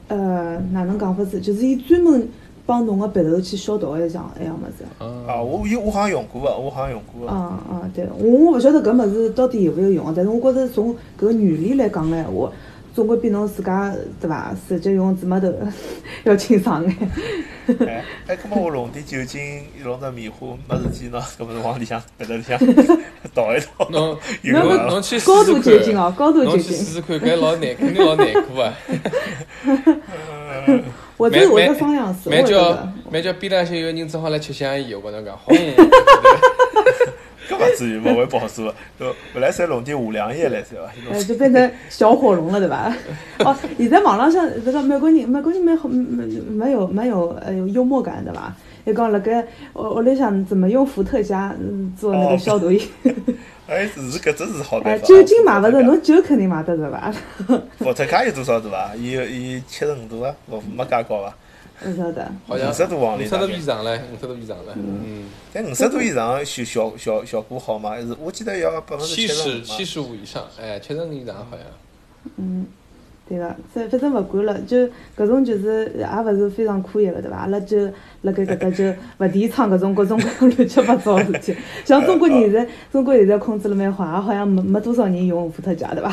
呃哪能讲法子？就是伊专门帮侬个鼻头去消毒个一样一样物事。啊，啊，我有我好像用过个，我好像用过个。啊啊，对，我我勿晓得搿物事到底有勿有用，但是我觉着从搿原理来讲个闲话，总归比侬自家对伐，直接用纸抹头要清爽眼。哎，哎，搿么我弄点酒精，弄点棉花，没事体喏，搿么往里向鼻头里向倒一倒。侬侬侬去试高度酒精，哦，高度酒侬去精。试试看，搿老难，肯定老难过啊。或者会得双样式，我蛮叫会得。蛮叫边浪向有人正好来吃香烟，我跟侬讲，轰！搿勿至于，勿会爆炸。呃，本来侪弄点五粮液来噻伐？哎，就变成小火龙了，对伐？哦，现在网浪向这个美国人，美国人蛮好，蛮蛮有蛮有呃有幽默感对伐？伊讲辣盖屋屋里向怎么用伏特加嗯做那个消毒液？哎，是搿只是好哎，办法。酒精买勿着，侬酒肯定买得着伐？伏特加有多少度伐？伊有伊七十五度啊，勿没介高伐？勿晓得。好像五十度往里五十度以上嘞，五十度以上嘞。嗯，但五十度以上效效效效果好吗？还是我记得要百分之七十七十五以上，哎，七十五以上好像。嗯，对个，反反正勿管了，就搿种就是也勿是非常科学个，对伐？阿拉就辣盖搿搭就勿提倡搿种各种各样乱七八糟个事体。像中国人现在，中国现在控制了蛮好，也好像没没多少人用伏特加，对伐？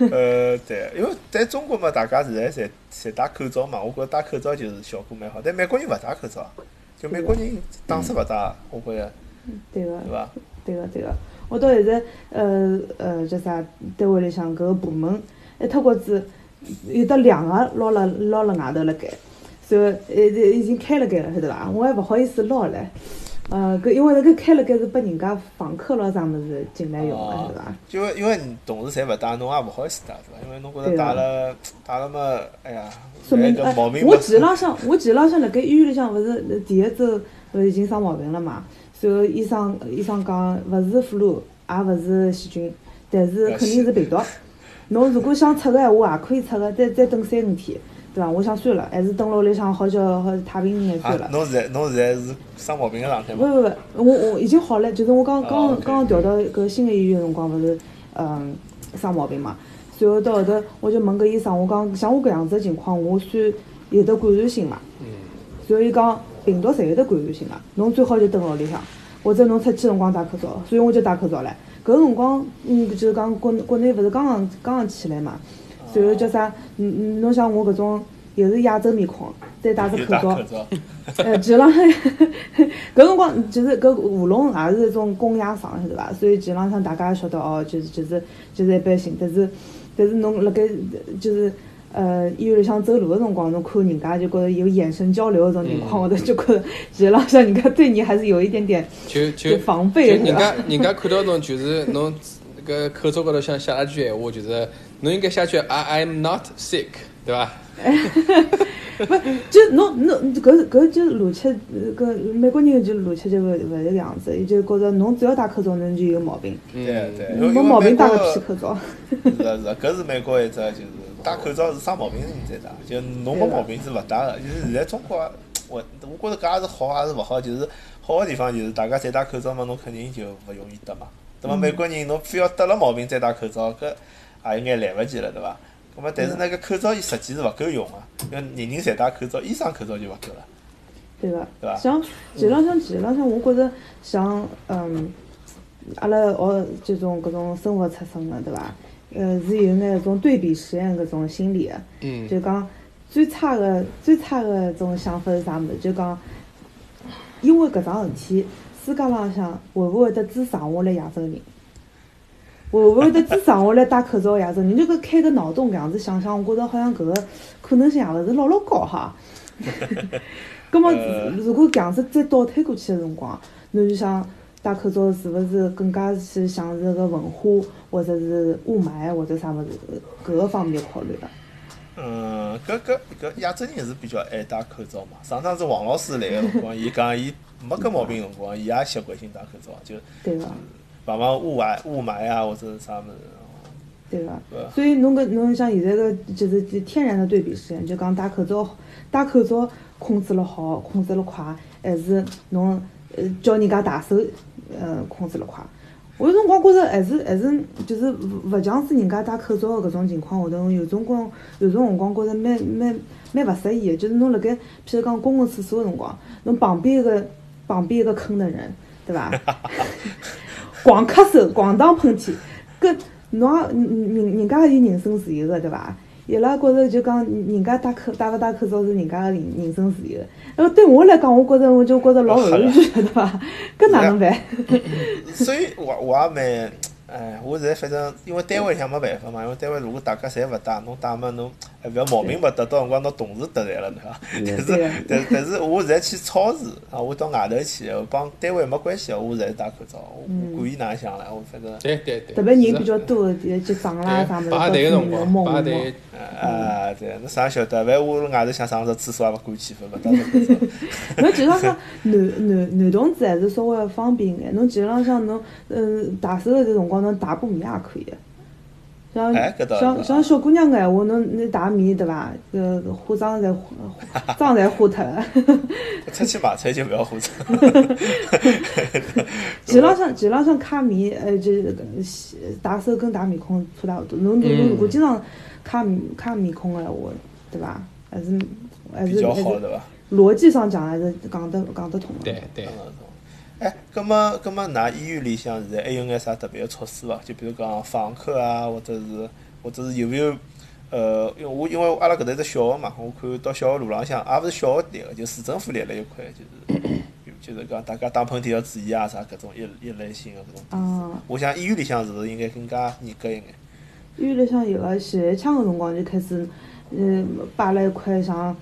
呃，对，因为在中国嘛，大家现在侪侪戴口罩嘛，我觉着戴口罩就是效果蛮好。但美国人勿戴口罩，就美国人打死勿戴，我觉着对个对，伐？对个，对个。我到现在呃呃叫啥单位里向搿个部门一脱骨子有得两个捞了捞了外头辣盖，所以呃已经开了盖了，晓得伐？我还勿好意思捞唻。呃，搿因为搿开了盖是拨人家房客咯啥物事进来用个，哦对伐？因为因为同事侪勿带，侬也勿好意思带，对伐？因为侬觉着对啊戴了带了嘛，哎呀，说明搿毛病勿前浪向我前浪向辣盖医院里向勿是呃第一周勿是已经生毛病了嘛？所以医生医生讲勿是 flu，也勿是细菌，但是肯定是病毒。侬如果想出个闲话，也可以出个，再再等三五天，对伐？我想算了，还是等辣屋里向好叫好太平眼算了。啊侬现在侬现在是生毛病个状态吗？勿勿勿，我我已经好了，就是我刚哦刚刚刚调到搿新个医院个辰光，勿是嗯生毛病嘛，然后到后头我就问搿医生，我讲像我搿样子个情况，我算有得感染性伐？嗯，然后伊讲病毒侪有得感染性个，侬最好就蹲辣屋里向，或者侬出去辰光戴口罩，所以我就戴口罩唻。搿个辰光，嗯，就是讲国国内勿是刚刚刚刚起来嘛，然后叫啥？嗯嗯，侬像我搿种又是亚洲面孔，再戴只口罩戴口，罩，呃，基本上搿辰光就是搿喉咙也是一种公鸭嗓，晓得伐？所以基本上向大家也晓得哦，就是就是就是一般性。但是但是侬辣盖就是呃医院里向走路个辰光，侬看人家就觉着有眼神交流搿种情况，我头就觉着基本上向人家对你还是有一点点就就就防备是吧？人家人家看到侬就是侬个口罩高头想写了句闲话，就是侬应该写句 I am not sick，对伐？不，就侬侬搿搿就是逻辑，呃搿美国人就逻辑就勿勿是搿样子，伊就觉着侬只要戴口罩，侬就有毛病，嗯。对对，因为没毛病戴个屁口罩。是的是的，搿是美国一只就是戴口罩是生毛病人才戴，就侬没毛病是勿戴个。就是现在中国，我我觉着搿也是好也是勿好，就是好个地方就是大家侪戴口罩嘛，侬肯定就勿容易得嘛。那么美国人侬非要得了毛病再戴口罩，搿也有眼来勿及了，对伐？咁么但是那个口罩伊实际是勿够用个，因为人人侪戴口罩，医生口罩就勿够了。对伐？对伐像其实浪向其实浪向，我觉着像嗯，阿拉学这种搿种生活出身个，对伐？呃，是有眼种对比实验搿种心理的，嗯，就讲最差个最差个种想法是啥物事？就讲因为搿桩事体，世界浪向会勿会得只剩下来亚洲人？会勿会得只剩下来戴口罩的亚洲人？就搿开个脑洞搿样子想想，我觉着好像搿个可能性也勿是老老高哈。葛么呃，如果搿样子再倒推过去个辰光，侬就想戴口罩是勿是更加去像是个文化，或者是雾霾，或者啥物事搿个方面考虑的？嗯，搿搿搿亚洲人是比较爱戴口罩嘛。上趟子王老师来个辰光，伊讲伊没搿毛病辰光，伊也习惯性戴口罩，就对伐？防防雾霾雾霾啊，或者是啥物事。对伐？所以侬搿侬像现在个就是天然的对比实验，就讲戴口罩，戴口罩控制了好，控制了快，还是侬呃叫人家大手，呃控制了快。我有辰光觉着还是还是就是勿勿像是人家戴口罩个搿种情况下头，有种光有种辰光觉着蛮蛮蛮勿适意个，就是侬辣盖譬如讲公共厕所个辰光，侬旁边一个旁边一个坑的人，对伐？狂咳嗽，狂打喷嚏，搿侬也人人人家也有人身自由个，对伐？伊拉觉着就讲人家戴口戴勿戴口罩是人家的人人身自由。那么对我来讲，我觉着我就觉着老后悔，对伐？搿哪能办？所以我我也蛮，哎，我现在反正因为单位里向没办法嘛，因为单位如果大家侪勿戴，侬戴嘛侬还勿要毛病勿得，到辰光侬同事得罪了，对伐？但是但但是我现在去超市啊，我到外头去，我帮单位没关系，我侪是戴口罩，我我管伊哪能想唻，我反正。对对对，特别人比较多个结结账啦啥物事，对排到处队个辰光，摸摸排队啊，对，侬啥晓得？反正我外头想上个厕所也勿敢去，勿戴着口罩。侬基本上男 男男同志还是稍微方便眼。侬基本上像侬，嗯，洗手个这辰光，侬洗把面也可以。像像像小姑娘个闲话，侬你洗面对伐？呃化妆侪化妆侪化脱了。出去买菜就勿要化妆。前浪向前浪向揩面，呃，就是搿洗洗手跟打面孔差大勿多。侬侬侬如果经常揩面揩面孔个闲话，对伐？还是还比较好，是还是对伐？逻辑上讲还是讲得讲得通的。对对，哎，葛么葛么，㑚医院里向现在还有眼啥特别个措施伐？就比如讲访客啊，或者是或者是有没有呃，因为我因为阿拉搿搭是小学嘛，我看到小学路浪向也勿是小学立个，就市政府立了一块，就是 就是讲大家打喷嚏要注意啊啥搿种一一类型个搿种。嗯，我想医院里向是勿是应该更加严格一眼？医院里向有个前一枪个辰光就开始，嗯，摆了一块像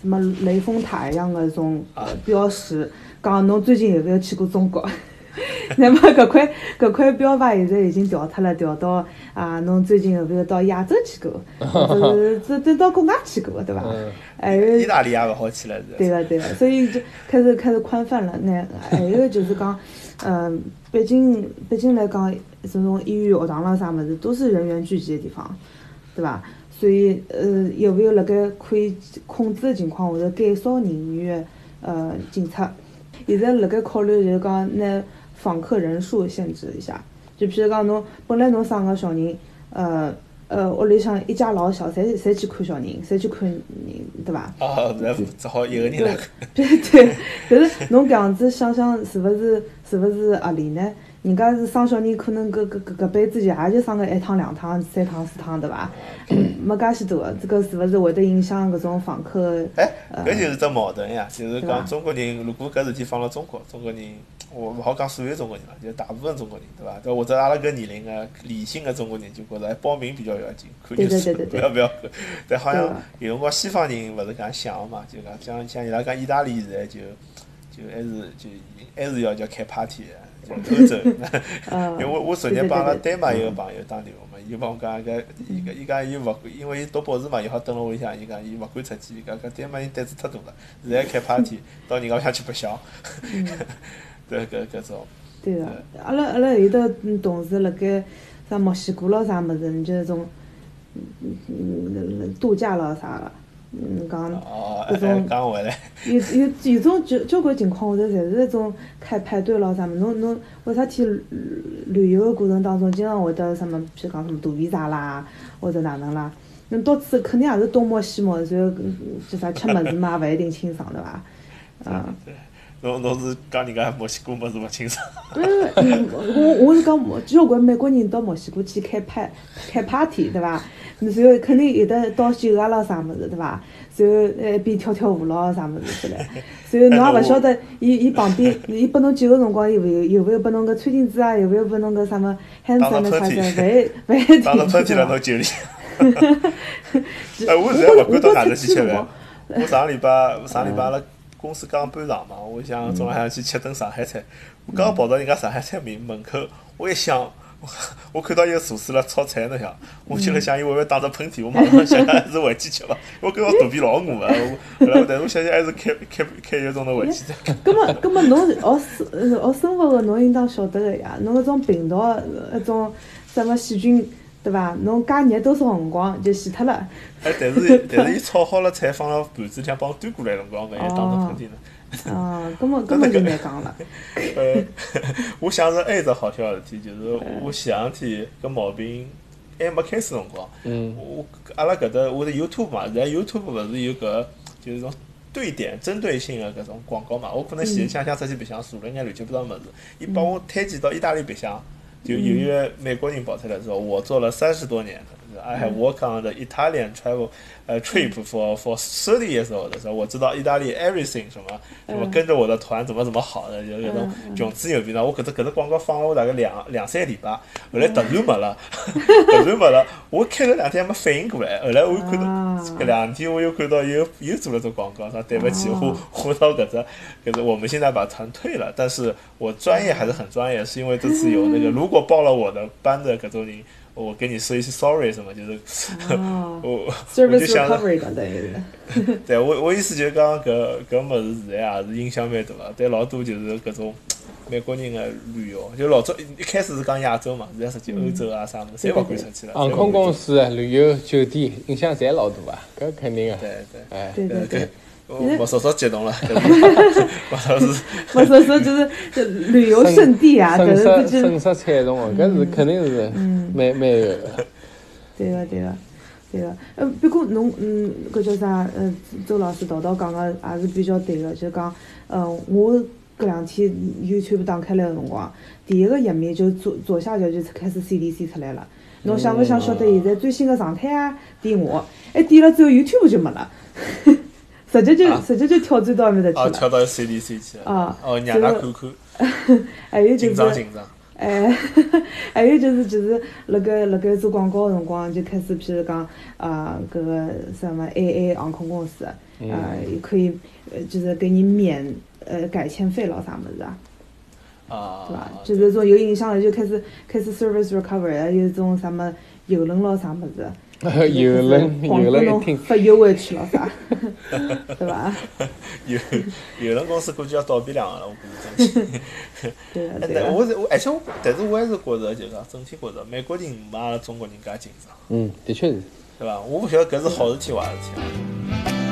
什么雷峰塔一样的种啊标识，讲侬最近有没有去过中国？那么搿块搿块标牌现在已经调脱了，调到啊，侬最近有没有到亚洲去过？是这这到国外去过，对伐？嗯还有意大利也勿好去了，是对个对个，所以就开始开始宽泛了。那还有就是讲，嗯、毕竟毕竟来讲，这种医院、学堂啦啥物事，都是人员聚集的地方，对伐？所以呃，有没有辣盖可以控制的情况下头减少人员的呃进出？现在辣盖考虑就是讲拿访客人数限制一下，就譬如讲侬本来侬生个小人，呃呃屋里向一家老小，侪侪去看小人，侪去看人，对伐？啊，那只好一个人来。对对，但是侬搿样子想想，是勿是是勿是合理呢？人家是生小人，可能搿搿搿搿辈子就也就生个一趟、两趟、三趟、四趟，对伐？嗯没介许多个，这个是勿是会得影响搿种房客？哎，搿就是只矛盾呀，就是讲中国人，如果搿事体放辣中国，中国人，我勿好讲所有中国人了，就大部分中国人，对伐？对或者阿拉搿年龄个理性个中国人就觉着哎报名比较要紧，看对就算对对对对不要不要看。但好像有辰光西方人勿是搿样想个嘛，就讲像像伊拉讲意大利现在就就还是就还是要叫开 party 的。就欧洲，呃 因为我我昨日帮阿拉对对。丹麦一个朋友打电话嘛，伊就帮我讲搿伊搿伊讲伊勿，因为伊读博士嘛，伊好蹲辣屋里向，伊讲伊勿敢出去，伊讲搿丹麦人胆子太大了，现在开 party 到人家屋里向去白相，对搿搿种，对个，阿拉阿拉有的嗯同事辣盖啥墨西哥咯啥物事，就是种嗯嗯度假咯啥个，嗯讲。搿种讲回来，有有有种交交关情况下头，侪是那种开派对咯啥么，侬侬为啥体旅旅游个过程当中，经常会得什么，譬如讲什么大啦，或者哪能啦，侬到处肯定也是东摸西摸，然后嗯就啥吃物事嘛，勿一定清爽对伐？嗯，对，侬侬是讲人家墨西哥么子勿清爽，嗯，嗯我我是讲交关美国人到墨西哥去开派开 party 对伐？然后肯定有的倒酒啊咯啥物事对伐？然后呃一边跳跳舞咯啥物事之类。然后侬也勿晓得，伊伊旁边伊拨侬酒个辰光有勿有有勿有拨侬个餐巾纸啊？有勿有拨侬个啥么 hand 打了 sanitizer？喷勿一勿一定打了喷嚏了侬酒里。哎，我现在勿敢到外头去吃饭。我上个礼拜上个礼拜阿拉公司刚搬场嘛，我想中浪向去吃顿上海菜。我刚跑到人家上海菜门门口，我一想，我 我看到一个厨师辣炒菜呢，想，我心里想伊会勿会打着喷嚏，我马上想想还是回去吃伐。我感觉肚皮老饿个，我后来但是我想想还是开开开一个钟头回去再。葛么葛么侬学生呃学生物个侬应当晓得个呀，侬搿种病毒搿种什么细菌对伐？侬加热多少辰光就死脱了。哎，但是但是伊炒好了菜放辣盘子里向帮我端过来辰光，万一打着喷嚏呢？啊，葛么葛么就难讲了。呃，我想着还有一只好笑的事体，就是我前两天搿毛病还没开始辰光，嗯我阿拉搿搭我的 YouTube 嘛，现在 YouTube 勿是有搿就是种对点针对性的搿种广告嘛，我可能前想想出去白相，查了眼乱七八糟物事，伊帮我推荐到意大利白相，就有一个美国人跑出来说，我做了三十多年的。I have worked on the Italian travel 呃 trip for for thirty years old 的时候，我知道意大利 everything 什么什么跟着我的团怎么怎么好的，就搿种穷之牛逼呢。我搿只搿只广告放了我大概两两三个礼拜，后来突然没了，突然没了。我开了两天还没反应过来，后来我又看到啊搿两天我又看到又又做了只广告，说对不起，我我到搿只搿只我们现在把团退了，但是我专业还是很专业，是因为这次有那个如果报了我的班的搿种人。我跟你说一些 sorry 什么，就是、哦 我我就想。对 我我意思就是讲搿搿物事现在也是影响蛮大个，对老多就是搿种美国人个旅游，就老早一开始是讲亚洲嘛，现在实际欧洲啊啥物事，侪勿敢出去了。航空公司、旅游、酒店影响侪老大啊，搿肯定个。对对。哎，对对对搿，我 我稍稍激动了，我说是我说说就是旅游胜地啊，损搿是失就损失惨重个，搿是肯定是蛮蛮有个。对个对个对个。呃，不过侬嗯，搿叫啥？呃，周老师叨叨讲个也是比较对个，就是讲，呃，我搿两天 YouTube 打开来个辰光，第一个页面就左左下角就开始 CDC 出来了。侬想勿想晓得现在最新个状态啊？点我，一点了之后 YouTube 就没了。直接就啊直接就跳转到埃面搭哦，去了。跳到 CDC 去了。啊哦，让他看看，还有就是紧张是，紧张。哎，还有就是就是辣盖辣盖做广告个辰光就开始，譬如讲啊，搿个什么 AA 航空公司，嗯啊，也可以呃就是给你免呃改签费咯啥物事啊。啊，对伐？就是这种有影响了就开始开始 service recovery，还有种什么游轮咯啥物事，游轮广告侬游轮一听，发优惠去咯啥，对伐？有有轮公司估计要倒闭两个了，我估计。对个哎但对啊。我是我而且我，但是我还是觉着，就是整体觉着美国人没阿拉中国人介紧张，嗯，的确是。对伐？我勿晓得搿是好事体坏事体啊。